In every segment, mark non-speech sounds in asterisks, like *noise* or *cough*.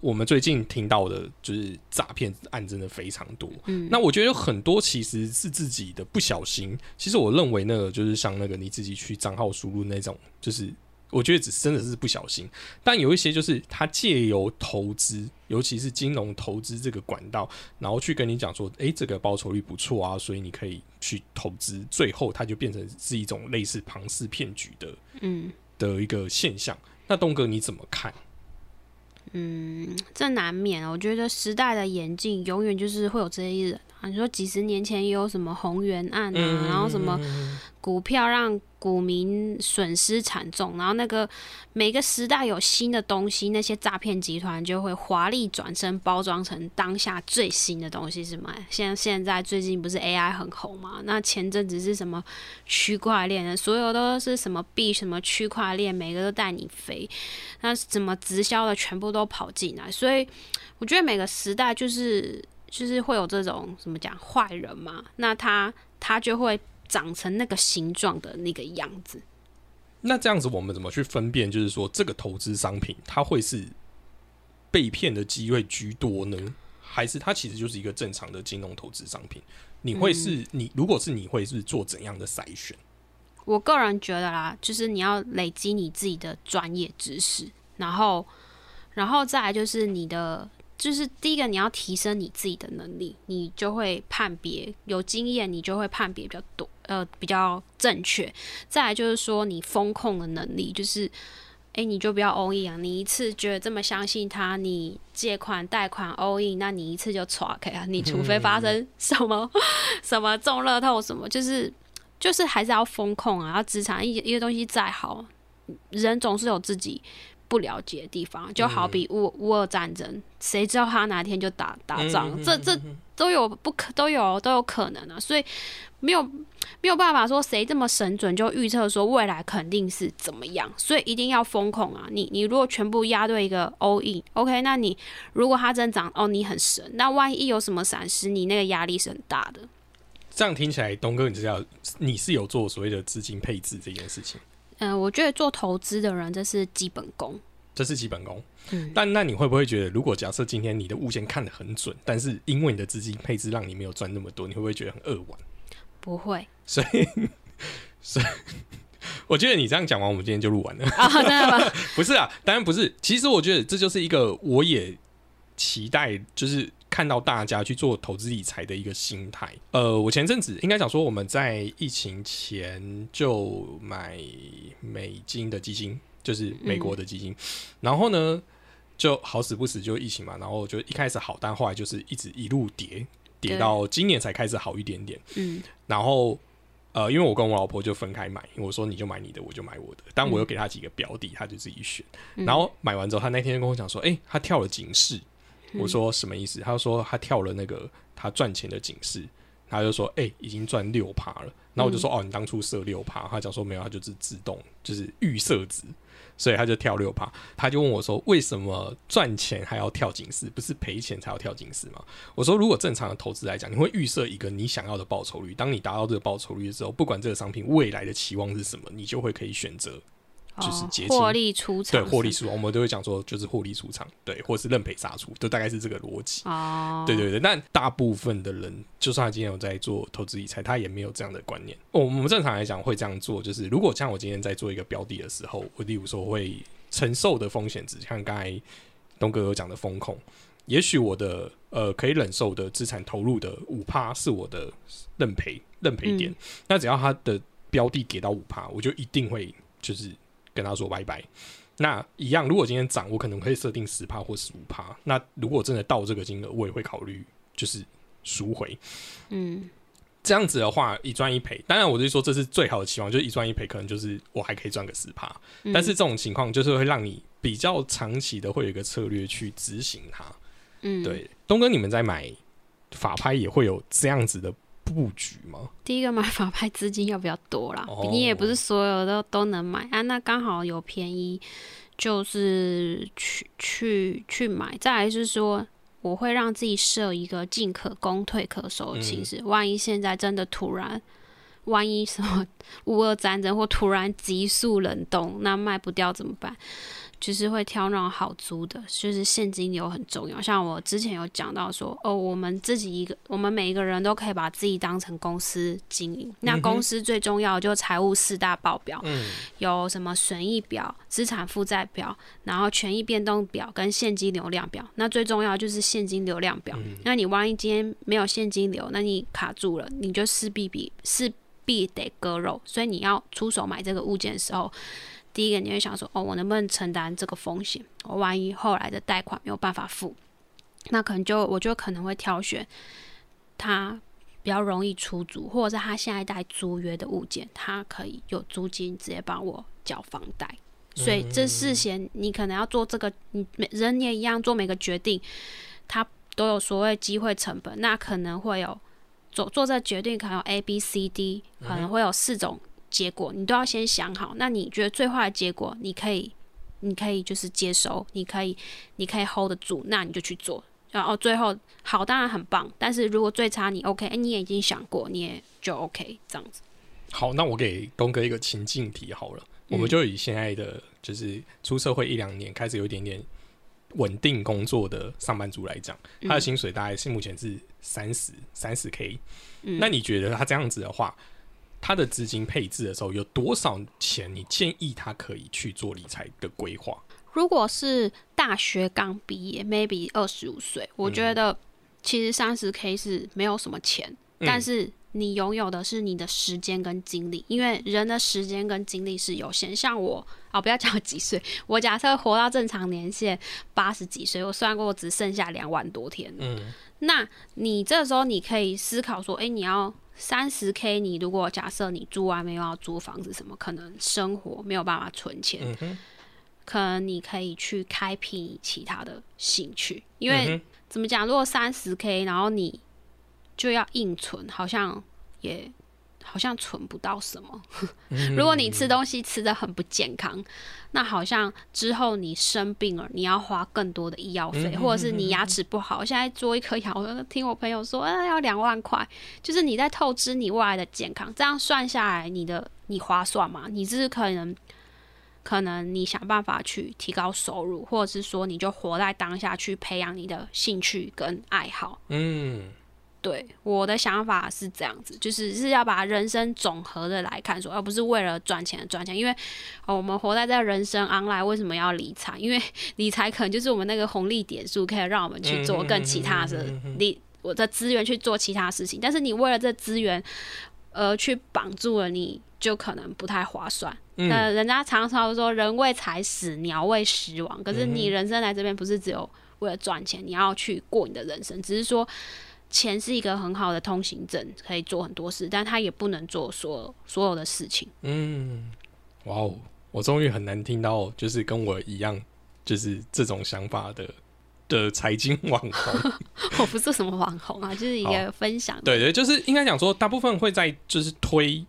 我们最近听到的就是诈骗案真的非常多。嗯，那我觉得有很多其实是自己的不小心。其实我认为那个就是像那个你自己去账号输入那种，就是我觉得只真的是不小心。但有一些就是他借由投资，尤其是金融投资这个管道，然后去跟你讲说，诶，这个报酬率不错啊，所以你可以去投资。最后它就变成是一种类似庞氏骗局的嗯的一个现象。那东哥你怎么看？嗯，这难免啊。我觉得时代的演进，永远就是会有这些人。你说几十年前也有什么红源案啊，然后什么股票让股民损失惨重，然后那个每个时代有新的东西，那些诈骗集团就会华丽转身，包装成当下最新的东西是吗？现现在最近不是 AI 很红嘛？那前阵子是什么区块链的，所有都是什么币什么区块链，每个都带你飞。那怎么直销的全部都跑进来，所以我觉得每个时代就是就是会有这种怎么讲坏人嘛，那他他就会长成那个形状的那个样子。那这样子，我们怎么去分辨？就是说，这个投资商品它会是被骗的机会居多呢，还是它其实就是一个正常的金融投资商品？你会是你如果是你会是做怎样的筛选？我个人觉得啦，就是你要累积你自己的专业知识，然后，然后再来就是你的，就是第一个你要提升你自己的能力，你就会判别有经验，你就会判别比较多，呃，比较正确。再来就是说你风控的能力，就是，诶，你就不要 all in 啊，你一次觉得这么相信他，你借款贷款 all in，那你一次就 r k 啊，你除非发生 *laughs* 什么什么中乐透什么，就是。就是还是要风控啊，要资产一一个东西再好，人总是有自己不了解的地方。就好比乌乌俄战争，谁知道他哪天就打打仗？这这都有不可都有都有可能啊，所以没有没有办法说谁这么神准就预测说未来肯定是怎么样，所以一定要风控啊！你你如果全部压对一个 all in，OK，那你如果它真涨哦，你很神，那万一有什么闪失，你那个压力是很大的。这样听起来，东哥，你知道你是有做所谓的资金配置这件事情？嗯，我觉得做投资的人这是基本功，这是基本功。嗯，但那你会不会觉得，如果假设今天你的物件看得很准，但是因为你的资金配置让你没有赚那么多，你会不会觉得很扼腕？不会。所以，所以我觉得你这样讲完，我们今天就录完了啊？真的吗？*laughs* 不是啊，当然不是。其实我觉得这就是一个我也期待，就是。看到大家去做投资理财的一个心态，呃，我前阵子应该讲说我们在疫情前就买美金的基金，就是美国的基金，然后呢就好死不死就疫情嘛，然后就一开始好，但后来就是一直一路跌，跌到今年才开始好一点点。嗯，然后呃，因为我跟我老婆就分开买，我说你就买你的，我就买我的，但我又给他几个标的，他就自己选。然后买完之后，他那天就跟我讲说，哎，他跳了警示。我说什么意思？他说他跳了那个他赚钱的警示，他就说哎，已经赚六趴了。然后我就说哦，你当初设六趴，他讲说没有，他就是自动就是预设值，所以他就跳六趴。他就问我说，为什么赚钱还要跳警示，不是赔钱才要跳警示吗？我说如果正常的投资来讲，你会预设一个你想要的报酬率，当你达到这个报酬率的时候，不管这个商品未来的期望是什么，你就会可以选择。就是结获利出场，对，获利出场，我们都会讲说，就是获利出场，对，或是认赔杀出，就大概是这个逻辑。哦，对对对，但大部分的人，就算他今天有在做投资理财，他也没有这样的观念。我我们正常来讲会这样做，就是如果像我今天在做一个标的的时候，我例如说会承受的风险值，像刚才东哥有讲的风控，也许我的呃可以忍受的资产投入的五趴是我的认赔认赔点，那只要他的标的给到五趴，我就一定会就是。跟他说拜拜。那一样，如果今天涨，我可能会设定十帕或十五帕。那如果真的到这个金额，我也会考虑就是赎回。嗯，这样子的话，一赚一赔。当然，我是说这是最好的期望，就是一赚一赔，可能就是我还可以赚个十帕。但是这种情况就是会让你比较长期的会有一个策略去执行它。嗯，对，东哥，你们在买法拍也会有这样子的。布局吗？第一个买法拍资金要比较多啦，你也不是所有的都能买啊。那刚好有便宜，就是去去去买。再来是说，我会让自己设一个进可攻、退可守的形式。万一现在真的突然，万一什么 *laughs* 乌俄战争或突然急速冷冻，那卖不掉怎么办？就是会挑那种好租的，就是现金流很重要。像我之前有讲到说，哦，我们自己一个，我们每一个人都可以把自己当成公司经营。那公司最重要就财务四大报表，有什么损益表、资产负债表，然后权益变动表跟现金流量表。那最重要就是现金流量表。那你万一今天没有现金流，那你卡住了，你就势必比势必得割肉。所以你要出手买这个物件的时候。第一个你会想说，哦，我能不能承担这个风险？我万一后来的贷款没有办法付，那可能就我就可能会挑选它比较容易出租，或者是他下一代租约的物件，它可以有租金直接帮我缴房贷。所以这事先你可能要做这个，你每人也一样做每个决定，它都有所谓机会成本。那可能会有做做这决定，可能有 A、B、C、D，可能会有四种。结果你都要先想好，那你觉得最坏的结果，你可以，你可以就是接收，你可以，你可以 hold 得住，那你就去做。然后最后好当然很棒，但是如果最差你 OK，哎你也已经想过，你也就 OK 这样子。好，那我给东哥一个情境题好了，我们就以现在的就是出社会一两年，开始有一点点稳定工作的上班族来讲，他的薪水大概是目前是三十三十 K，那你觉得他这样子的话？他的资金配置的时候有多少钱？你建议他可以去做理财的规划？如果是大学刚毕业，maybe 二十五岁，我觉得其实三十 k 是没有什么钱，但是你拥有的是你的时间跟精力，因为人的时间跟精力是有限。像我啊，不要讲几岁，*laughs* 我假设活到正常年限八十几岁，我算过只剩下两万多天。嗯，那你这时候你可以思考说，哎，你要。三十 K，你如果假设你住外面又要租房子，什么可能生活没有办法存钱，可能你可以去开辟其他的兴趣。因为怎么讲，如果三十 K，然后你就要硬存，好像也。好像存不到什么。如果你吃东西吃的很不健康，那好像之后你生病了，你要花更多的医药费，或者是你牙齿不好，现在做一颗牙，我听我朋友说，啊，要两万块。就是你在透支你未来的健康，这样算下来，你的你划算吗？你是可能可能你想办法去提高收入，或者是说你就活在当下去培养你的兴趣跟爱好。嗯。对我的想法是这样子，就是是要把人生总和的来看，说而不是为了赚钱赚钱。因为我们活在这人生 online，为什么要理财？因为理财可能就是我们那个红利点数，可以让我们去做更其他的理我的资源去做其他事情。但是你为了这资源而去绑住了，你就可能不太划算。那人家常常说“人为财死，鸟为食亡”，可是你人生来这边不是只有为了赚钱，你要去过你的人生，只是说。钱是一个很好的通行证，可以做很多事，但他也不能做所所有的事情。嗯，哇哦，我终于很难听到，就是跟我一样，就是这种想法的的财经网红。*laughs* 我不是什么网红啊，就是一个分享。对对，就是应该讲说，大部分会在就是推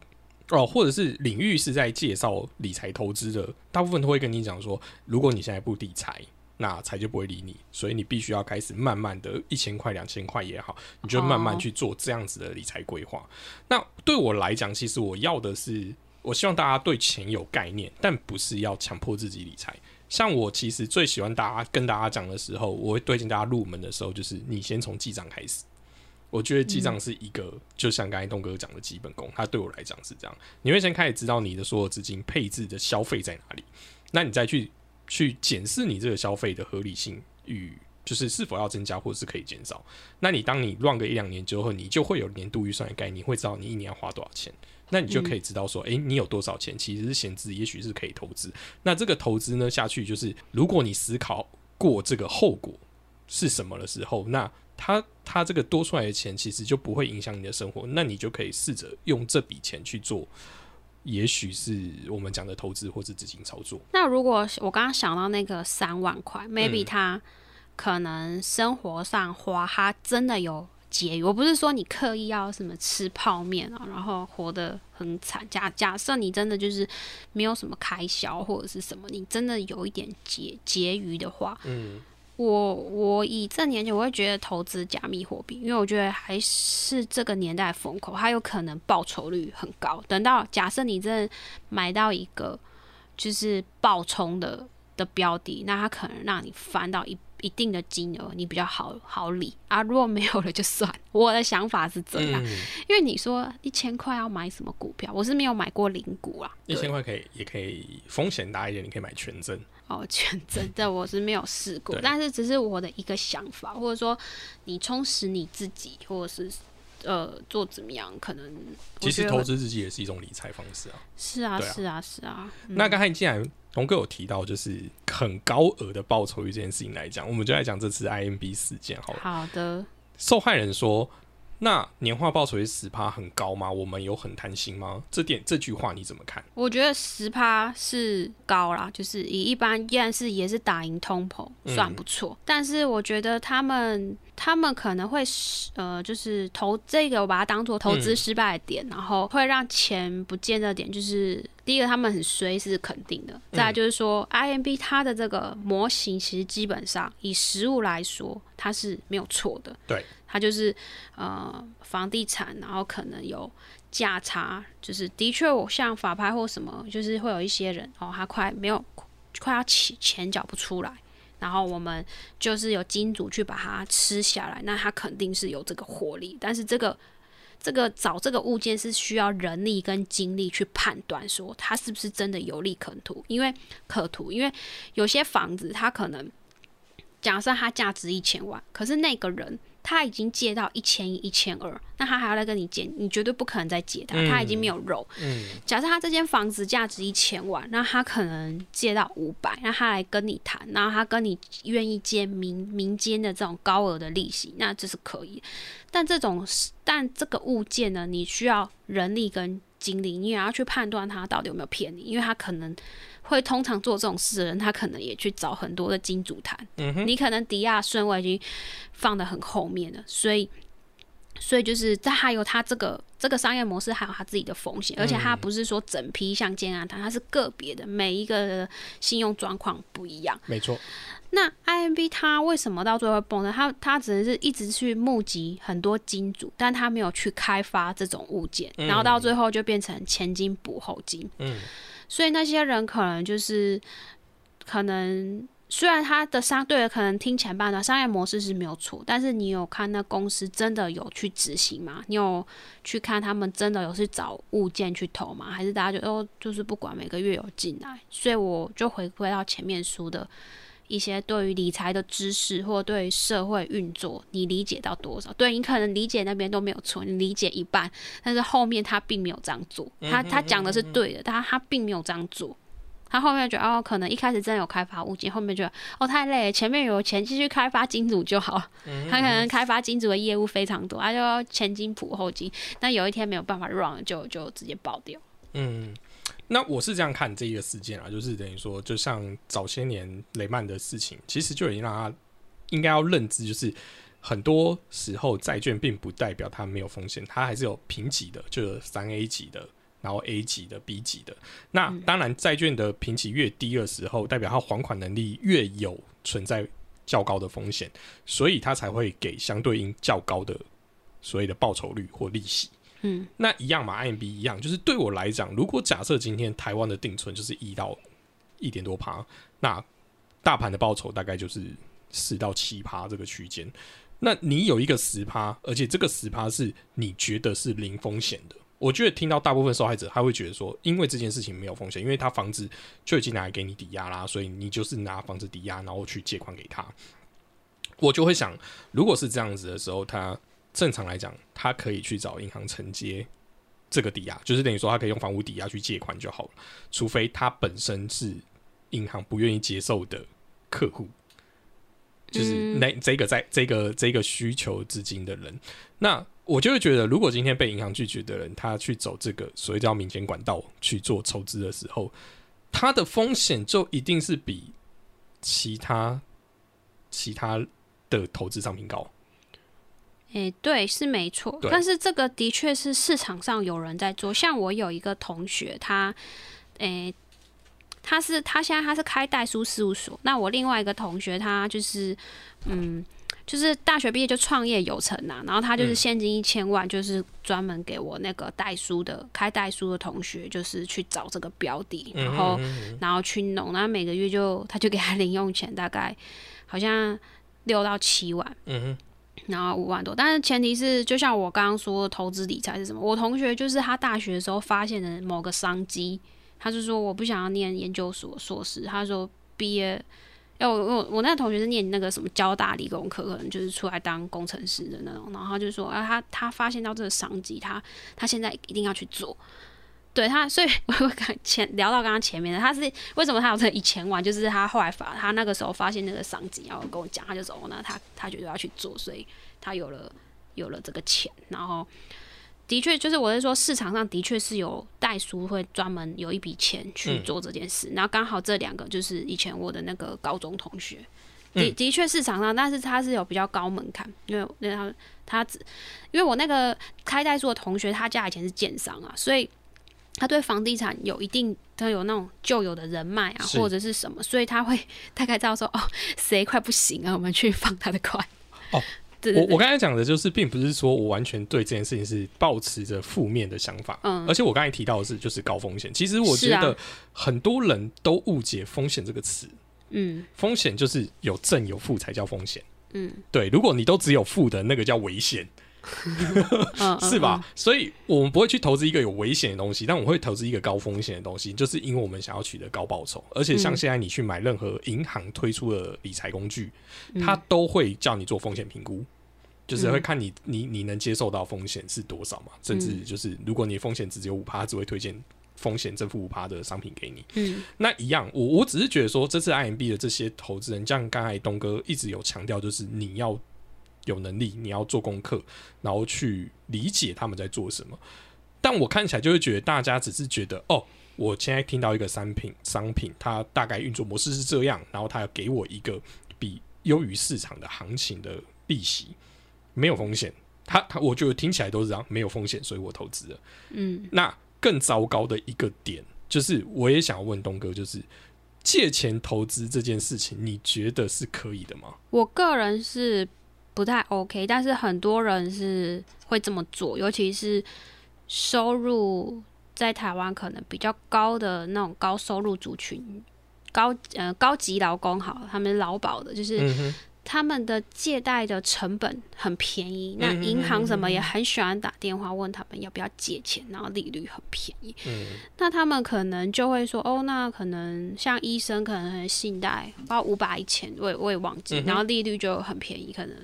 哦，或者是领域是在介绍理财投资的，大部分都会跟你讲说，如果你现在不理财。那财就不会理你，所以你必须要开始慢慢的，一千块、两千块也好，你就慢慢去做这样子的理财规划。那对我来讲，其实我要的是，我希望大家对钱有概念，但不是要强迫自己理财。像我其实最喜欢大家跟大家讲的时候，我会推荐大家入门的时候，就是你先从记账开始。我觉得记账是一个，就像刚才东哥讲的基本功，它对我来讲是这样。你会先开始知道你的所有资金配置的消费在哪里，那你再去。去检视你这个消费的合理性与就是是否要增加或者是可以减少。那你当你乱个一两年之后，你就会有年度预算的概念，会知道你一年要花多少钱。那你就可以知道说，诶，你有多少钱其实是闲置，也许是可以投资。那这个投资呢下去，就是如果你思考过这个后果是什么的时候，那它它这个多出来的钱其实就不会影响你的生活。那你就可以试着用这笔钱去做。也许是我们讲的投资或是资金操作。那如果我刚刚想到那个三万块，maybe 他可能生活上花，他真的有节余。我不是说你刻意要什么吃泡面啊，然后活得很惨。假假设你真的就是没有什么开销或者是什么，你真的有一点节节余的话，嗯。我我以这年纪，我会觉得投资加密货币，因为我觉得还是这个年代风口，它有可能报酬率很高。等到假设你真的买到一个就是爆冲的的标的，那它可能让你翻到一一定的金额，你比较好好理啊。如果没有了就算，我的想法是这样。因为你说一千块要买什么股票，我是没有买过零股啊。一千块可以，也可以风险大一点，你可以买全真。哦，全真的我是没有试过，但是只是我的一个想法，或者说你充实你自己，或者是。呃，做怎么样？可能其实投资自己也是一种理财方式啊。是啊，是啊，是啊。那刚才既然龙哥有提到，就是很高额的报酬率这件事情来讲，我们就来讲这次 IMB 事件好了。好的。受害人说。那年化报酬率十趴很高吗？我们有很贪心吗？这点这句话你怎么看？我觉得十趴是高啦，就是以一般依然是也是打赢通膨，算不错。但是我觉得他们他们可能会呃，就是投这个，我把它当做投资失败的点，然后会让钱不见的点，就是第一个他们很衰是肯定的。再来就是说，IMB 它的这个模型其实基本上以实物来说，它是没有错的。对。它就是呃房地产，然后可能有价差，就是的确我像法拍或什么，就是会有一些人哦，他快没有快要起钱缴不出来，然后我们就是有金主去把它吃下来，那他肯定是有这个活力，但是这个这个找这个物件是需要人力跟精力去判断说它是不是真的有利可图，因为可图，因为有些房子它可能假设它价值一千万，可是那个人。他已经借到一千一、一千二，那他还要来跟你借，你绝对不可能再借他，他已经没有肉。假设他这间房子价值一千万，那他可能借到五百，那他来跟你谈，然后他跟你愿意借民民间的这种高额的利息，那这是可以。但这种，但这个物件呢，你需要人力跟精力，你也要去判断他到底有没有骗你，因为他可能。会通常做这种事的人，他可能也去找很多的金主谈。嗯你可能抵押顺位已经放的很后面了，所以，所以就是在还有它这个这个商业模式，还有它自己的风险，而且它不是说整批像建安堂，它是个别的，每一个信用状况不一样。没错。那 IMB 它为什么到最后会崩呢？它它只能是一直去募集很多金主，但它没有去开发这种物件，然后到最后就变成前金补后金。嗯。所以那些人可能就是，可能虽然他的商对可能听前半段商业模式是没有错，但是你有看那公司真的有去执行吗？你有去看他们真的有去找物件去投吗？还是大家就哦就是不管每个月有进来？所以我就回归到前面说的。一些对于理财的知识，或对社会运作，你理解到多少？对你可能理解那边都没有错，你理解一半，但是后面他并没有这样做。他他讲的是对的，但他并没有这样做。他后面觉得哦，可能一开始真的有开发物件，后面觉得哦太累，前面有钱继续开发金主就好。他可能开发金主的业务非常多，他就前金补后金，那有一天没有办法 run，就就直接爆掉。嗯。那我是这样看这一个事件啊，就是等于说，就像早些年雷曼的事情，其实就已经让他应该要认知，就是很多时候债券并不代表它没有风险，它还是有评级的，就有三 A 级的，然后 A 级的、B 级的。那当然，债券的评级越低的时候，代表它还款能力越有存在较高的风险，所以它才会给相对应较高的所谓的报酬率或利息。嗯，那一样嘛，IMB 一样，就是对我来讲，如果假设今天台湾的定存就是一到一点多趴，那大盘的报酬大概就是四到七趴这个区间。那你有一个十趴，而且这个十趴是你觉得是零风险的，我觉得听到大部分受害者他会觉得说，因为这件事情没有风险，因为他房子就已经拿来给你抵押啦，所以你就是拿房子抵押，然后去借款给他。我就会想，如果是这样子的时候，他。正常来讲，他可以去找银行承接这个抵押，就是等于说他可以用房屋抵押去借款就好了。除非他本身是银行不愿意接受的客户，就是那这个在这个这个需求资金的人，那我就会觉得，如果今天被银行拒绝的人，他去走这个所谓叫民间管道去做筹资的时候，他的风险就一定是比其他其他的投资商品高。诶，对，是没错，但是这个的确是市场上有人在做。像我有一个同学，他，诶，他是他现在他是开代书事务所。那我另外一个同学，他就是，嗯，就是大学毕业就创业有成呐、然后他就是现金一千万，就是专门给我那个代书的开代书的同学，就是去找这个标的，然后、嗯然后去弄，然后每个月就他就给他零用钱，大概好像六到七万。嗯哼，然后五万多，但是前提是，就像我刚刚说，的投资理财是什么？我同学就是他大学的时候发现的某个商机，他就说我不想要念研究所硕士，他说毕业，哎，我我我那个同学是念那个什么交大理工科，可能就是出来当工程师的那种，然后就说，啊，他他发现到这个商机，他他现在一定要去做。对他，所以我刚前聊到刚刚前面的，他是为什么他有这一千万，就是他后来发，他那个时候发现那个商机，然后跟我讲，他就说，哦，那他他觉得要去做，所以他有了有了这个钱，然后的确就是我是说市场上的确是有代书会专门有一笔钱去嗯做这件事，然后刚好这两个就是以前我的那个高中同学。的嗯的确市场上，但是他是有比较高门槛，因为因为他他只因为我那个开代书的同学，他家以前是建商啊，所以他对房地产有一定，他有那种旧有的人脉啊，或者是什么，所以他会 *laughs* 大概知道说，哦，谁快不行啊，我们去放他的快。哦，对对对，我我刚才讲的就是，并不是说我完全对这件事情是抱持着负面的想法，嗯。而且我刚才提到的是就是高风险。其实我觉得很多人都误解风险这个词，嗯。风险就是有正有负才叫风险。嗯。对，如果你都只有负的，那个叫危险，嗯，*laughs* 是吧？所以我们不会去投资一个有危险的东西，但我们会投资一个高风险的东西，就是因为我们想要取得高报酬。而且像嗯现在你去买任何银行推出的理财工具，嗯？它都会叫你做风险评估，就是会嗯看你你你能接受到风险是多少嘛，甚至嗯就是如果你风险只有五趴，它只会推荐风险正负五趴的商品给你。嗯那一样，我我只是觉得说，这次 IMB 的这些投资人，像刚才东哥一直有强调，就是你要有能力，你要做功课，然后去理解他们在做什么。但我看起来就会觉得，大家只是觉得，哦，我现在听到一个商品，商品它大概运作模式是这样，然后它要给我一个比优于市场的行情的利息，没有风险。他他，我觉得听起来都是这样，没有风险，所以我投资了。嗯那更糟糕的一个点，就是我也想要问东哥，就是借钱投资这件事情，你觉得是可以的吗？我个人是不太 OK，但是很多人是会这么做，尤其是收入在台湾可能比较高的那种高收入族群，高呃高级劳工好，他们劳保的，就是嗯，他们的借贷的成本很便宜，那嗯银行什么也很喜欢打电话问他们要不要借钱，然后利率很便宜。嗯。那他们可能就会说，哦，那可能像医生可能信贷包五百一千，我也我也忘记，然后利率就很便宜，可能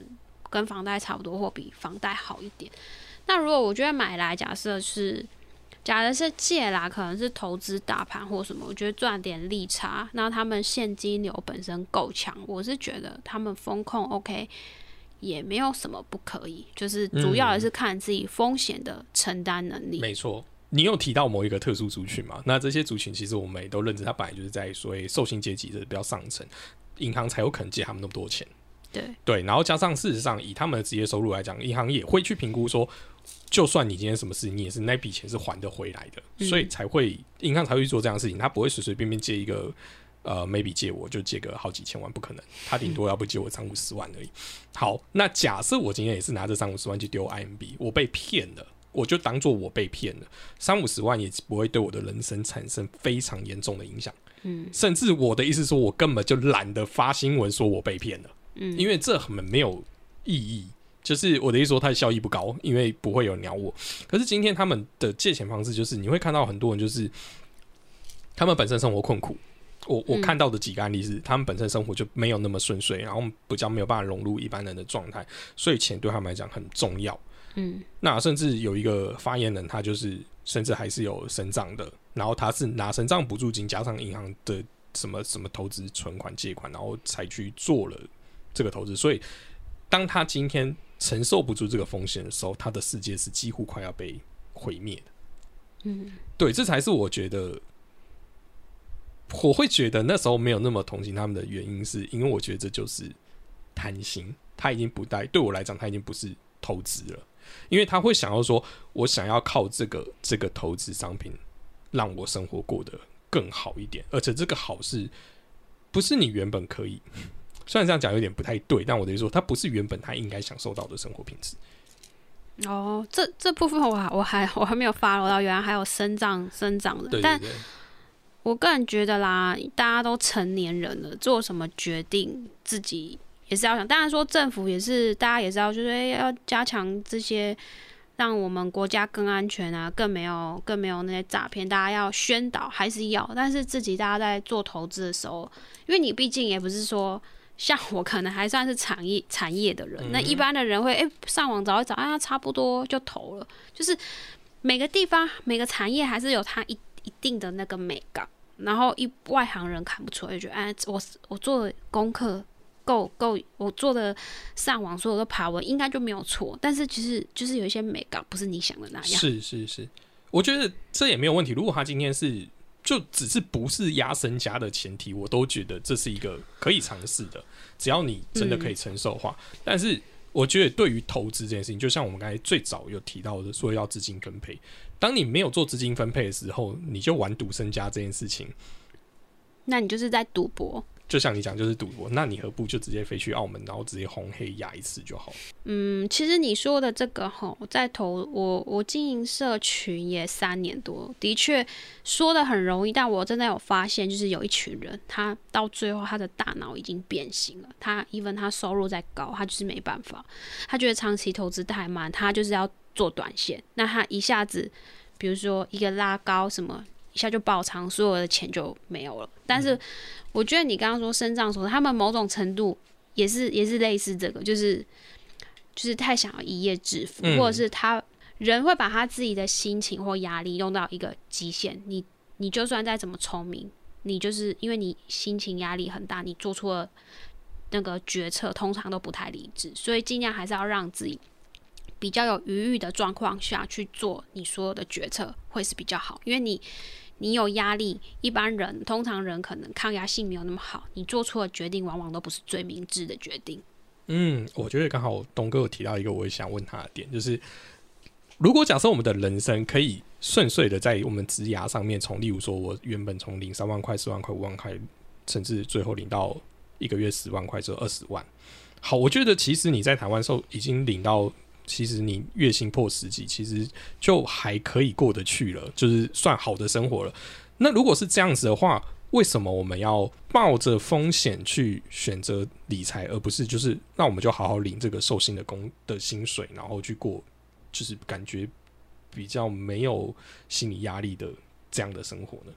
跟房贷差不多或比房贷好一点。那如果我觉得买来，假设是假的是借啦，可能是投资大盘或什么，我觉得赚点利差，那他们现金流本身够强，我是觉得他们风控 OK。也没有什么不可以，就是主要也是看自己风险的承担能力。没错。你有提到某一个特殊族群嘛？那这些族群其实我们也都认知，它本来就是在所谓受薪阶级的比较上层，银行才有可能借他们那么多钱。对，对，然后加上事实上，以他们的职业收入来讲，银行也会去评估说，就算你今天什么事，你也是那笔钱是还得回来的，嗯所以才会银行才会去做这样的事情，他不会随随便便借一个呃，maybe 借我就借个好几千万，不可能，他顶多要不借我三五十万而已。好，那假设我今天也是拿着三五十万去丢 IMB，我被骗了。我就当做我被骗了，三五十万也不会对我的人生产生非常严重的影响。嗯甚至我的意思说，我根本就懒得发新闻说我被骗了。嗯，因为这很没有意义。就是我的意思说，它的效益不高，因为不会有人鸟我。可是今天他们的借钱方式，就是你会看到很多人，就是他们本身生活困苦。我我嗯看到的几个案例是，他们本身生活就没有那么顺遂，然后比较没有办法融入一般人的状态，所以钱对他们来讲很重要。嗯那甚至有一个发言人，他就是甚至还是有生账的，然后他是拿生账补助金加上银行的什么什么投资存款借款，然后才去做了这个投资。所以，当他今天承受不住这个风险的时候，他的世界是几乎快要被毁灭的。嗯对，这才是我觉得我会觉得那时候没有那么同情他们的原因，是因为我觉得这就是贪心，他已经不带对我来讲，他已经不是投资了，因为他会想要说，我想要靠这个这个投资商品让我生活过得更好一点，而且这个好是不是你原本可以虽然这样讲有点不太对，但我的意思说，它不是原本他应该享受到的生活品质。哦，这这部分我还我还我还没有发落到，原来还有生长生长的，但我个人觉得啦，大家都成年人了，做什么决定自己也是要想。当然说政府也是，大家也是要就是要加强这些，让我们国家更安全啊，更没有更没有那些诈骗，大家要宣导还是要，但是自己大家在做投资的时候，因为你毕竟也不是说。像我可能还算是产业产业的人，那一般的人会哎上网找一找，啊差不多就投了。就是每个地方每个产业还是有它一一定的那个美感，然后一外行人看不出来，就觉得哎我我做的功课够够，我做的上网所有的爬文应该就没有错。但是其实就是有一些美感不是你想的那样。是是是，我觉得这也没有问题。如果他今天是。就只是不是压身家的前提，我都觉得这是一个可以尝试的，只要你真的可以承受话。但是我觉得对于投资这件事情，就像我们刚才最早有提到的，说要资金分配。当你没有做资金分配的时候，你就玩赌身家这件事情，那你就是在赌博。就像你讲，就是赌博，那你何不就直接飞去澳门，然后直接红黑压一次就好？嗯，其实你说的这个哈，在投我我经营社群也三年多，的确说的很容易，但我真的有发现，就是有一群人，他到最后他的大脑已经变形了。他 even 他收入再高，他就是没办法，他觉得长期投资太慢，他就是要做短线。那他一下子，比如说一个拉高什么。一下就爆仓，所有的钱就没有了。但是我觉得你刚刚说生长说，他们某种程度也是也是类似这个，就是就是太想要一夜致富，或者是他人会把他自己的心情或压力用到一个极限。你你就算再怎么聪明，你就是因为你心情压力很大，你做出了那个决策，通常都不太理智。所以尽量还是要让自己。比较有余裕的状况下去做你所有的决策会是比较好，因为你你有压力，一般人通常人可能抗压性没有那么好，你做出的决定往往都不是最明智的决定。嗯，我觉得刚好东哥有提到一个我也想问他的点，就是如果假设我们的人生可以顺遂的在我们职涯上面，从例如说我原本从领三万块、四万块、五万块，甚至最后领到一个月十万块，就二十万。好，我觉得其实你在台湾时候已经领到。其实你月薪破十几，其实就还可以过得去了，就是算好的生活了。那如果是这样子的话，为什么我们要冒着风险去选择理财，而不是就是那我们就好好领这个寿星的工的薪水，然后去过就是感觉比较没有心理压力的这样的生活呢？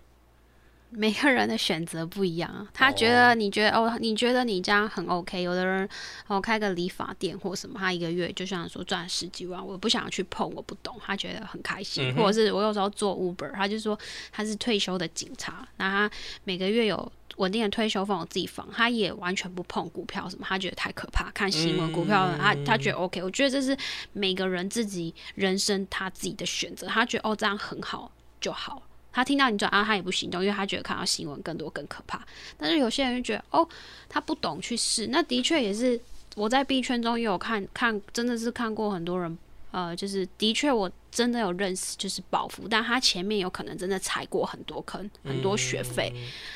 每个人的选择不一样啊，他觉得你觉得哦，你觉得你这样很 OK。有的人哦开个理发店或什么，他一个月就像说赚十几万，我不想去碰，我不懂，他觉得很开心。或者是我有时候做 Uber，他就说他是退休的警察，那他每个月有稳定的退休俸，我自己放，他也完全不碰股票什么，他觉得太可怕。看新闻股票，他他觉得 OK。我觉得这是每个人自己人生他自己的选择，他觉得哦这样很好就好。他听到你转啊，他也不行动，因为他觉得看到新闻更多更可怕。但是有些人就觉得，哦，他不懂去试。那的确也是我在币圈中也有看看，真的是看过很多人。呃，就是的确，我真的有认识，就是保福，但他前面有可能真的踩过很多坑，很多学费，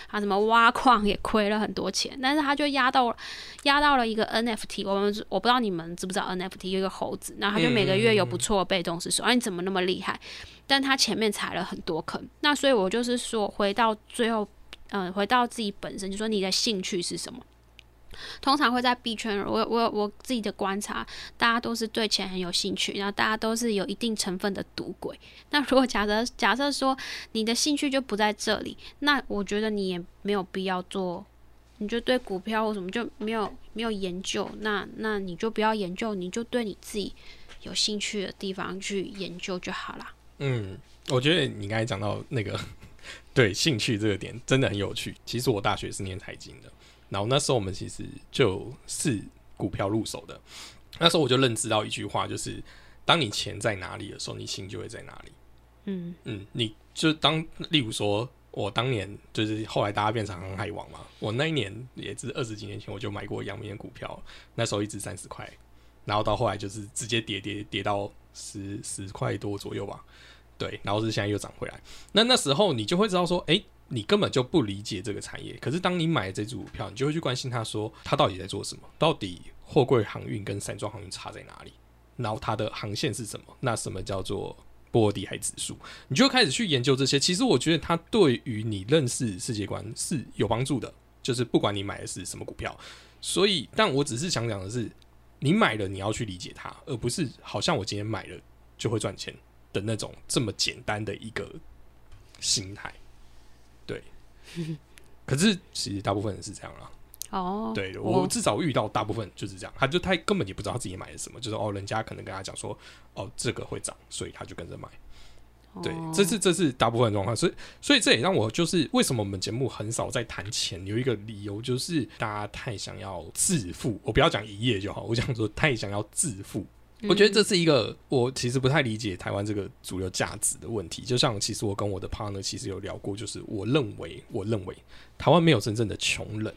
他什么挖矿也亏了很多钱，但是他就压到压到了一个 NFT，我们我不知道你们知不知道 NFT 有一个猴子，然后他就每个月有不错的被动收入，哎，你怎么那么厉害？但他前面踩了很多坑，那所以我就是说，回到最后，嗯，回到自己本身，就说你的兴趣是什么？通常会在币圈，我我我自己的观察，大家都是对钱很有兴趣，然后大家都是有一定成分的赌鬼。那如果假设假设说你的兴趣就不在这里，那我觉得你也没有必要做，你就对股票或什么就没有没有研究，那那你就不要研究，你就对你自己有兴趣的地方去研究就好了。嗯，我觉得你刚才讲到那个 *laughs* 对兴趣这个点真的很有趣。其实我大学是念财经的。然后那时候我们其实就是股票入手的，那时候我就认知到一句话，就是当你钱在哪里的时候，你心就会在哪里。嗯嗯，你就当例如说，我当年就是后来大家变成航海王嘛，我那一年也是二十几年前我就买过阳明的股票，那时候一直三十块，然后到后来就是直接跌跌跌到十十块多左右吧。对，然后是现在又涨回来。那那时候你就会知道说，哎，你根本就不理解这个产业。可是当你买了这只股票，你就会去关心它，说它到底在做什么？到底货柜航运跟散装航运差在哪里？然后它的航线是什么？那什么叫做波罗的海指数？你就开始去研究这些。其实我觉得它对于你认识世界观是有帮助的。就是不管你买的是什么股票，所以，但我只是想讲的是，你买了你要去理解它，而不是好像我今天买了就会赚钱的那种这么简单的一个心态。对，*laughs* 可是其实大部分人是这样啦。哦，对我至少遇到大部分就是这样，他就他根本也不知道他自己买的什么，就是哦，人家可能跟他讲说，哦，这个会涨，所以他就跟着买。对，这是这是大部分状况，所以所以这也让我就是为什么我们节目很少在谈钱，有一个理由就是大家太想要致富，我不要讲一夜就好，我想说太想要致富，我觉得这是一个我其实不太理解台湾这个主流价值的问题。就像其实我跟我的 partner 其实有聊过，就是我认为我认为台湾没有真正的穷人。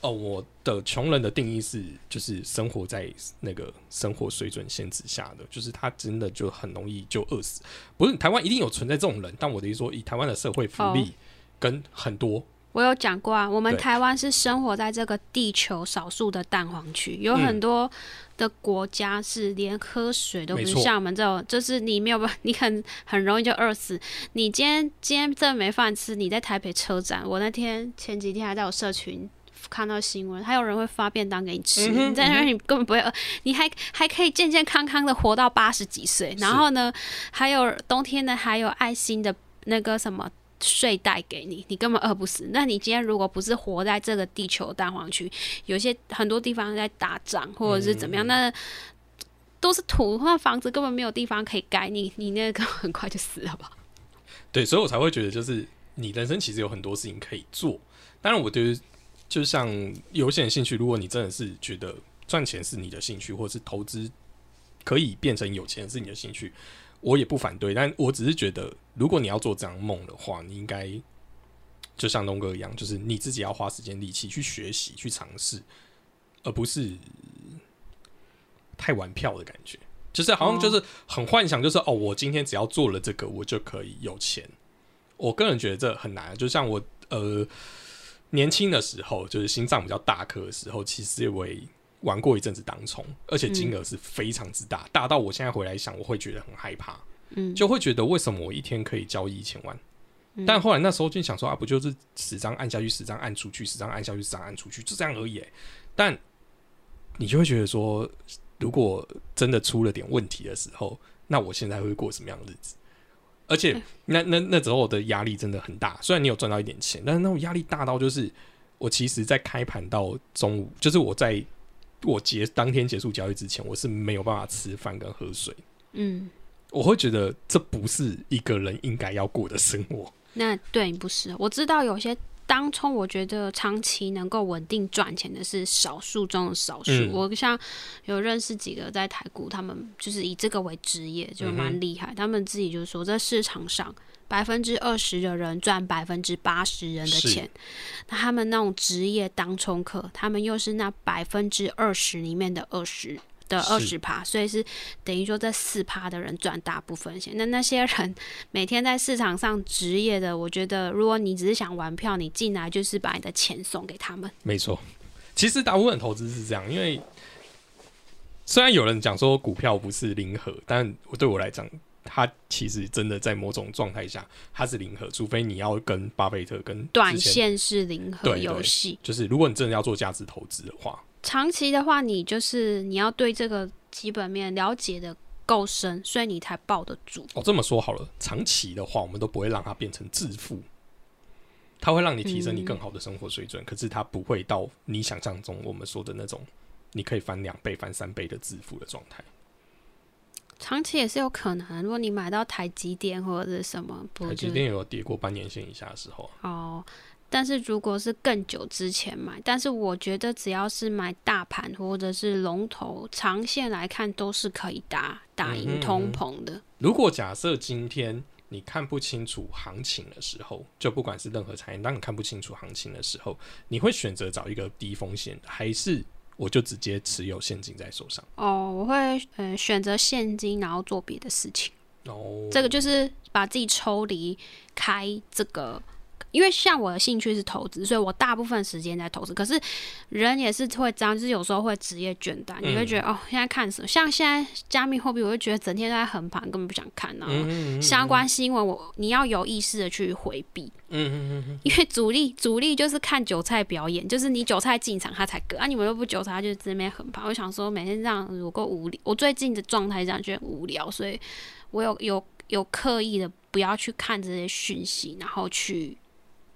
哦，我的穷人的定义是，就是生活在那个生活水准限制下的，就是他真的就很容易就饿死。不是台湾一定有存在这种人，但我的意思说，以台湾的社会福利跟很多，我有讲过啊，我们台湾是生活在这个地球少数的蛋黄区，有很多的国家是连喝水都不是像我们这种，就是你没有办，你很很容易就饿死。你今天今天真的没饭吃，你在台北车站，我那天前几天还在我社群。看到新闻，还有人会发便当给你吃，你在那边你根本不会饿，你还还可以健健康康的活到八十几岁。然后呢，还有冬天呢，还有爱心的那个什么睡袋给你，你根本饿不死。那你今天如果不是活在这个地球蛋黄区，有些很多地方在打仗或者是怎么样，那都是土，那房子根本没有地方可以盖，你你那个很快就死了吧？对，所以我才会觉得，就是你人生其实有很多事情可以做。当然，我对于。就像有些人兴趣，如果你真的是觉得赚钱是你的兴趣，或者是投资可以变成有钱是你的兴趣，我也不反对。但我只是觉得，如果你要做这样梦的话，你应该就像东哥一样，就是你自己要花时间力气去学习、去尝试，而不是太玩票的感觉。就是好像就是很幻想，就是哦，我今天只要做了这个，我就可以有钱。我个人觉得这很难。就像我呃。年轻的时候，就是心脏比较大颗的时候，其实我玩过一阵子当冲，而且金额是非常之大，大到我现在回来想，我会觉得很害怕，嗯，就会觉得为什么我一天可以交易一千万？但后来那时候就想说啊，不就是十张按下去，十张按出去，十张按下去，十张按出去，就这样而已。但你就会觉得说，如果真的出了点问题的时候，那我现在会过什么样的日子？而且那那那时候我的压力真的很大，虽然你有赚到一点钱，但是那种压力大到就是我其实，在开盘到中午，就是我在我结当天结束交易之前，我是没有办法吃饭跟喝水。嗯，我会觉得这不是一个人应该要过的生活。那对你不是，我知道有些。当初我觉得长期能够稳定赚钱的是少数中的少数。我像有认识几个在台股，他们就是以这个为职业，就蛮厉害。他们自己就说，在市场上百分之二十的人赚百分之八十人的钱。那他们那种职业当冲客，他们又是那百分之二十里面的二十。的二十趴，所以是等于说这四趴的人赚大部分钱。那那些人每天在市场上职业的，我觉得如果你只是想玩票，你进来就是把你的钱送给他们。没错，其实大部分投资是这样，因为虽然有人讲说股票不是零和，但我对我来讲，它其实真的在某种状态下它是零和，除非你要跟巴菲特跟短线是零和游戏，就是如果你真的要做价值投资的话。长期的话，你就是你要对这个基本面了解的够深，所以你才抱得住。哦，这么说好了，长期的话，我们都不会让它变成致富，它会让你提升你更好的生活水准，可是它不会到你想象中我们说的那种你可以翻两倍、翻三倍的致富的状态。长期也是有可能，如果你买到台积电或者是什么，台积电有跌过半年线以下的时候。哦。但是如果是更久之前买，但是我觉得只要是买大盘或者是龙头，长线来看都是可以打打赢通膨的。如果假设今天你看不清楚行情的时候，就不管是任何产业，当你看不清楚行情的时候，你会选择找一个低风险，还是我就直接持有现金在手上？哦，我会呃选择现金，然后做别的事情。哦，这个就是把自己抽离开这个。因为像我的兴趣是投资，所以我大部分时间在投资。可是人也是会这样，就是有时候会职业倦怠，你会觉得哦，现在看什么？像现在加密货币，我就觉得整天都在横盘，根本不想看啊。相关新闻，我你要有意识的去回避。嗯嗯嗯因为主力主力就是看韭菜表演，就是你韭菜进场他才割啊，你们又不韭菜，他就这边横盘。我想说每天这样如果无聊，我最近的状态这样就很无聊，所以我有有有刻意的不要去看这些讯息，然后去。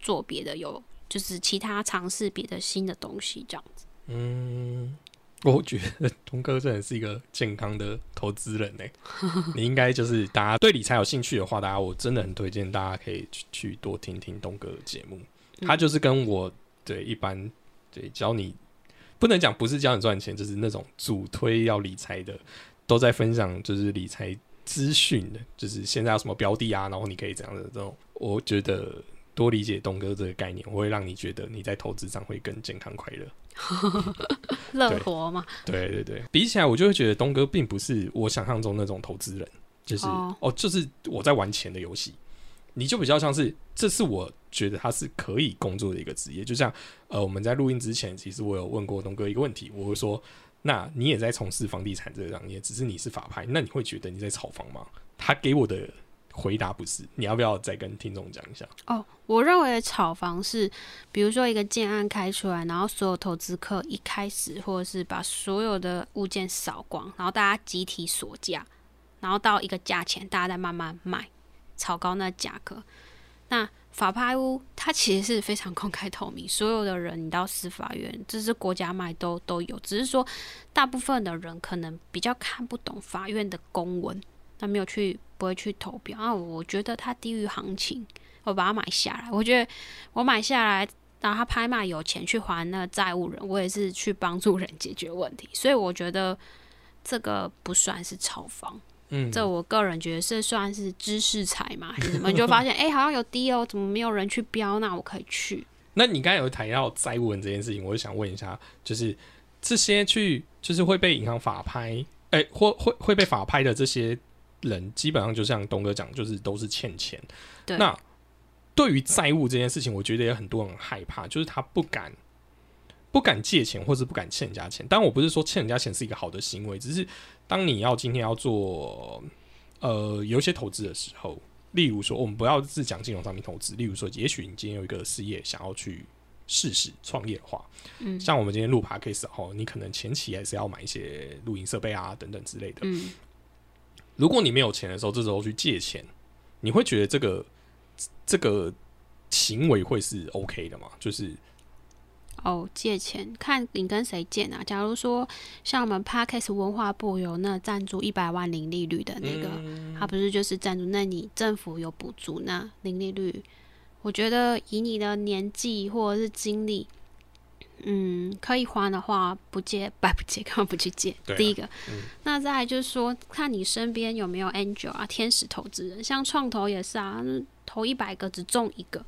做别的有，就是其他尝试别的新的东西这样子。嗯，我觉得东哥真的是一个健康的投资人呢。你应该就是大家对理财有兴趣的话，大家我真的很推荐大家可以去去多听听东哥的节目。他就是跟我对一般对教你不能讲不是教你赚钱，就是那种主推要理财的，都在分享就是理财资讯的，就是现在有什么标的啊，然后你可以这样的这种，我觉得。多理解东哥这个概念，我会让你觉得你在投资上会更健康快乐，*laughs* 乐活嘛？对对对，比起来我就会觉得东哥并不是我想象中那种投资人，就是哦，就是我在玩钱的游戏，你就比较像是，这是我觉得他是可以工作的一个职业。就像呃，我们在录音之前，其实我有问过东哥一个问题，我会说，那你也在从事房地产这个行业，只是你是法拍，那你会觉得你在炒房吗？他给我的。回答不是，你要不要再跟听众讲一下？哦，我认为炒房是，比如说一个建案开出来，然后所有投资客一开始或者是把所有的物件扫光，然后大家集体锁价，然后到一个价钱，大家再慢慢卖，炒高那价格。那法拍屋它其实是非常公开透明，所有的人你到司法院，这是国家卖都都有，只是说大部分的人可能比较看不懂法院的公文。他没有去，不会去投标啊！我觉得它低于行情，我把它买下来。我觉得我买下来，然后他拍卖有钱去还那个债务人，我也是去帮助人解决问题。所以我觉得这个不算是炒房，嗯，这我个人觉得是算是知识财嘛，还是什么？你就发现 *laughs* 哎，好像有低哦，怎么没有人去标？那我可以去。那你刚才有谈到债务人这件事情，我就想问一下，就是这些去就是会被银行法拍，哎，或会会被法拍的这些。人基本上就像东哥讲，就是都是欠钱。那对于债务这件事情，我觉得也很多人害怕，就是他不敢不敢借钱，或是不敢欠人家钱。当然，我不是说欠人家钱是一个好的行为，只是当你要今天要做呃有一些投资的时候，例如说，我们不要只讲金融商品投资，例如说，也许你今天有一个事业想要去试试创业的话，嗯，像我们今天录 p 可以 a 哦，你可能前期还是要买一些录音设备啊等等之类的，嗯。如果你没有钱的时候，这时候去借钱，你会觉得这个这个行为会是 OK 的吗？就是哦，借钱看你跟谁借啊？假如说像我们 Parkes 文化部有那赞助一百万零利率的那个，他不是就是赞助？那你政府有补助那零利率？我觉得以你的年纪或者是经历。嗯，可以还的话不借白不借，干嘛不去借？第一个，那再来就是说，看你身边有没有 angel 啊，天使投资人，像创投也是啊，投一百个只中一个，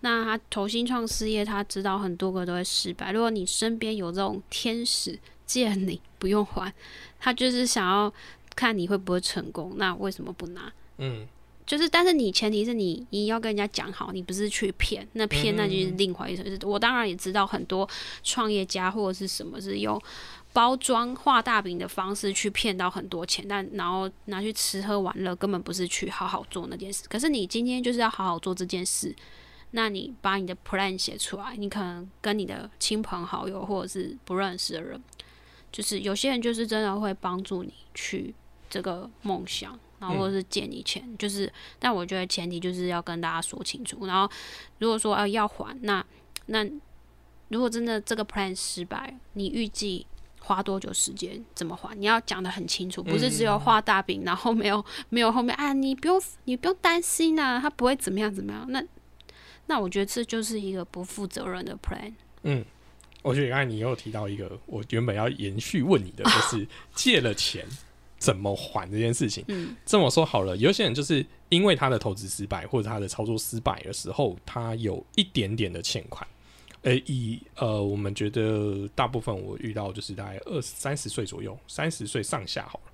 那他投新创事业，他知道很多个都会失败。如果你身边有这种天使借你不用还，他就是想要看你会不会成功，那为什么不拿？嗯。就是，但是你前提是你你要跟人家讲好，你不是去骗，那骗那就是另外一回事。我当然也知道很多创业家或者是什么是用包装画大饼的方式去骗到很多钱，但然后拿去吃喝玩乐，根本不是去好好做那件事。可是你今天就是要好好做这件事，那你把你的 plan 写出来，你可能跟你的亲朋好友或者是不认识的人，就是有些人就是真的会帮助你去这个梦想。然后或者是借你钱，就是，但我觉得前提就是要跟大家说清楚。然后如果说啊要还，那那如果真的这个 plan 失败，你预计花多久时间？怎么还？你要讲的很清楚，不是只有画大饼，然后没有没有后面啊，你不用你不用担心啊，他不会怎么样怎么样。那那我觉得这就是一个不负责任的 plan。嗯，我觉得刚才你又提到一个，我原本要延续问你的，就 *laughs* 是借了钱。怎么还这件事情？嗯，这么说好了，有些人就是因为他的投资失败或者他的操作失败的时候，他有一点点的欠款。诶，以呃，我们觉得大部分我遇到就是大概二三十岁左右，三十岁上下好了，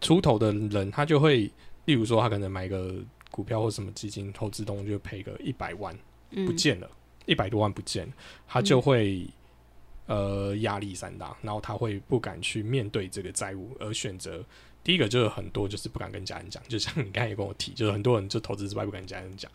出头的人他就会，例如说他可能买个股票或什么基金投资东就赔个一百万嗯不见了，一百多万不见了，他就会、呃压力山大，然后他会不敢去面对这个债务，而选择第一个就是很多就是不敢跟家人讲，就像你刚才也跟我提，就是很多人就投资失败不敢跟家人讲，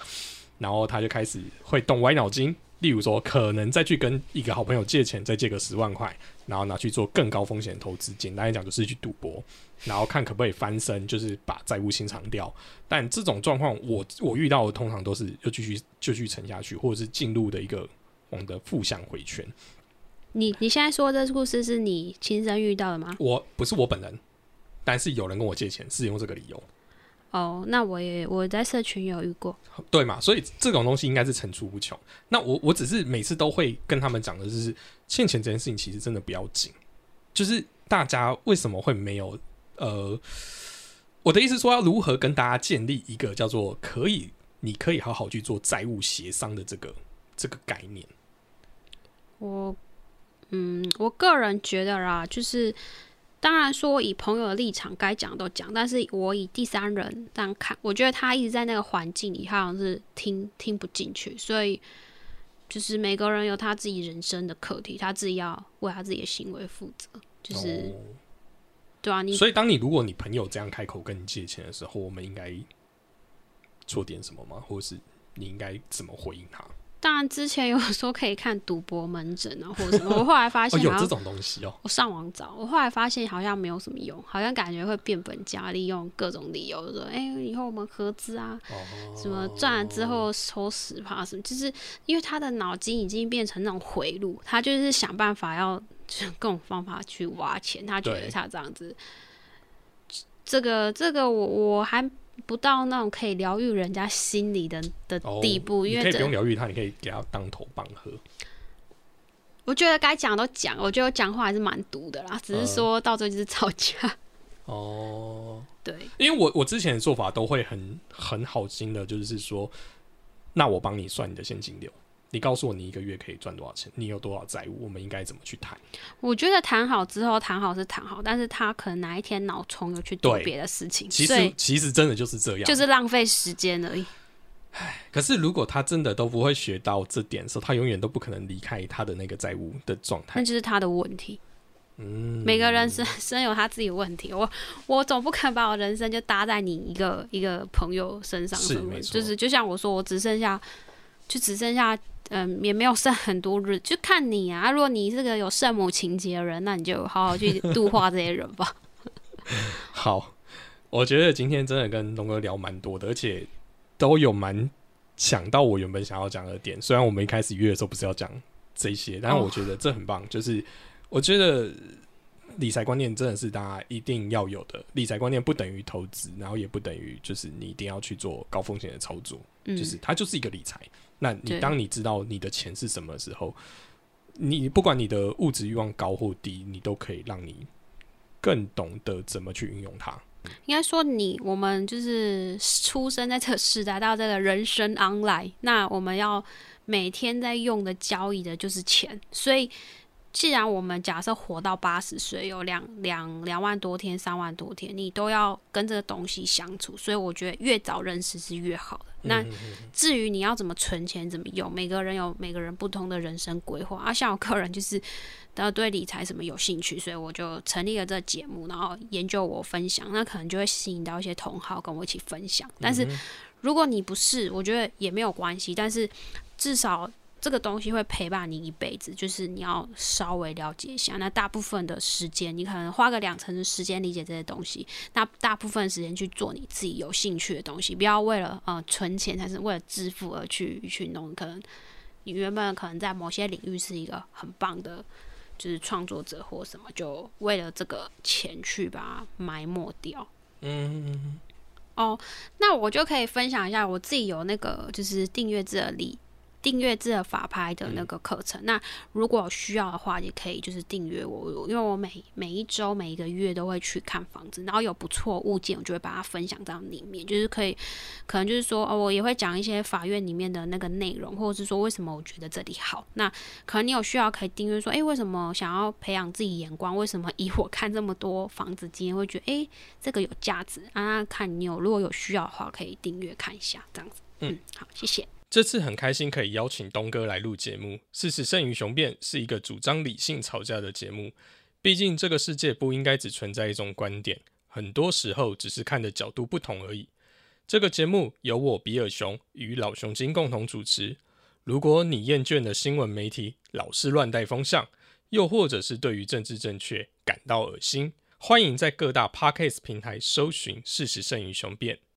然后他就开始会动歪脑筋，例如说可能再去跟一个好朋友借钱，再借个十万块，然后拿去做更高风险投资，简单来讲就是去赌博，然后看可不可以翻身，就是把债务清偿掉。但这种状况，我我遇到的通常都是又继续就继续沉下去，或者是进入的一个我们的负向回圈。你你现在说的这故事是你亲身遇到的吗？我不是我本人，但是有人跟我借钱是用这个理由，哦，那我也我在社群有遇过，对嘛？所以这种东西应该是层出不穷。那我我只是每次都会跟他们讲的，就是欠钱这件事情其实真的不要紧，就是大家为什么会没有呃，我的意思说要如何跟大家建立一个叫做可以你可以好好去做债务协商的这个这个概念。我嗯，我个人觉得啦，就是当然说以朋友的立场该讲都讲，但是我以第三人这样看，我觉得他一直在那个环境里，他好像是听听不进去，所以就是每个人有他自己人生的课题，他自己要为他自己的行为负责，就是、哦对啊，你所以当你如果你朋友这样开口跟你借钱的时候，我们应该做点什么吗？或者是你应该怎么回应他？当然之前有说可以看赌博门诊啊，或者什么，我后来发 *laughs* 哦，现有这种东西哦。我上网找，我后来发现好像没有什么用，好像感觉会变本加厉，用各种理由说，哎、以后我们合资啊，哦，什么赚了之后抽十趴什么，就是因为他的脑筋已经变成那种回路，他就是想办法要就是各种方法去挖钱，他觉得他这样子，这个这个我我还不到那种可以疗愈人家心理的的哦地步，因你可以不用疗愈他，你可以给他当头棒喝。我觉得该讲都讲，我觉得我讲话还是蛮毒的啦，只是嗯说到最后就是吵架，哦，*laughs* 对。因为我我之前的做法都会很很好心的，就是说，那我帮你算你的现金流，你告诉我你一个月可以赚多少钱，你有多少债务，我们应该怎么去谈？我觉得谈好之后，谈好是谈好，但是他可能哪一天脑冲又去做对别的事情，其实其实真的就是这样，就是浪费时间而已。可是如果他真的都不会学到这点的时候，他永远都不可能离开他的那个债务的状态那。就是他的问题。嗯，每个人生生有他自己的问题，我我总不可能把我人生就搭在你一个一个朋友身上，是就是就像我说，我只剩下就只剩下嗯，也没有剩很多日，就看你啊。如果你是个有圣母情节的人，那你就好好去度化这些人吧。好，我觉得今天真的跟龙哥聊蛮多的，而且都有蛮想到我原本想要讲的点。虽然我们一开始约的时候不是要讲这些，但是我觉得这很棒。就是我觉得理财观念真的是大家一定要有的。理财观念不等于投资，然后也不等于就是你一定要去做高风险的操作，就是它就是一个理财。那你当你知道你的钱是什么时候，你不管你的物质欲望高或低，你都可以让你更懂得怎么去运用它。应该说你我们就是出生在这个时代，到这个人生 online，那我们要每天在用的交易的就是钱，所以既然我们假设活到八十岁，有两两两万多天、三万多天，你都要跟这个东西相处，所以我觉得越早认识是越好的。那嗯至于你要怎么存钱、怎么用，每个人有每个人不同的人生规划。啊，像我个人就是，呃，对理财什么有兴趣，所以我就成立了这个节目，然后研究我分享，那可能就会吸引到一些同好跟我一起分享。但是如果你不是，我觉得也没有关系，但是至少。这个东西会陪伴你一辈子，就是你要稍微了解一下。那大部分的时间，你可能花个两成的时间理解这些东西，那大部分时间去做你自己有兴趣的东西，不要为了呃存钱，还是为了致富而去去弄。可能你原本可能在某些领域是一个很棒的，就是创作者或什么，就为了这个钱去把它埋没掉。嗯，哦，那我就可以分享一下我自己有那个就是订阅制的理订阅制的法拍的那个课程。那如果需要的话，也可以就是订阅我，因为我每每一周、每一个月都会去看房子，然后有不错物件，我就会把它分享到里面，就是可以，可能就是说，哦，我也会讲一些法院里面的那个内容，或者是说为什么我觉得这里好。那可能你有需要可以订阅，说，诶，为什么想要培养自己眼光？为什么以我看这么多房子，今天会觉得，诶，这个有价值啊？看你有如果有需要的话，可以订阅看一下，这样子。嗯，好，谢谢。这次很开心可以邀请东哥来录节目。事实胜于雄辩是一个主张理性吵架的节目。毕竟这个世界不应该只存在一种观点，很多时候只是看的角度不同而已。这个节目由我比尔熊与老熊精共同主持。如果你厌倦了新闻媒体老是乱带风向，又或者是对于政治正确感到恶心，欢迎在各大 podcast 平台搜寻“事实胜于雄辩”。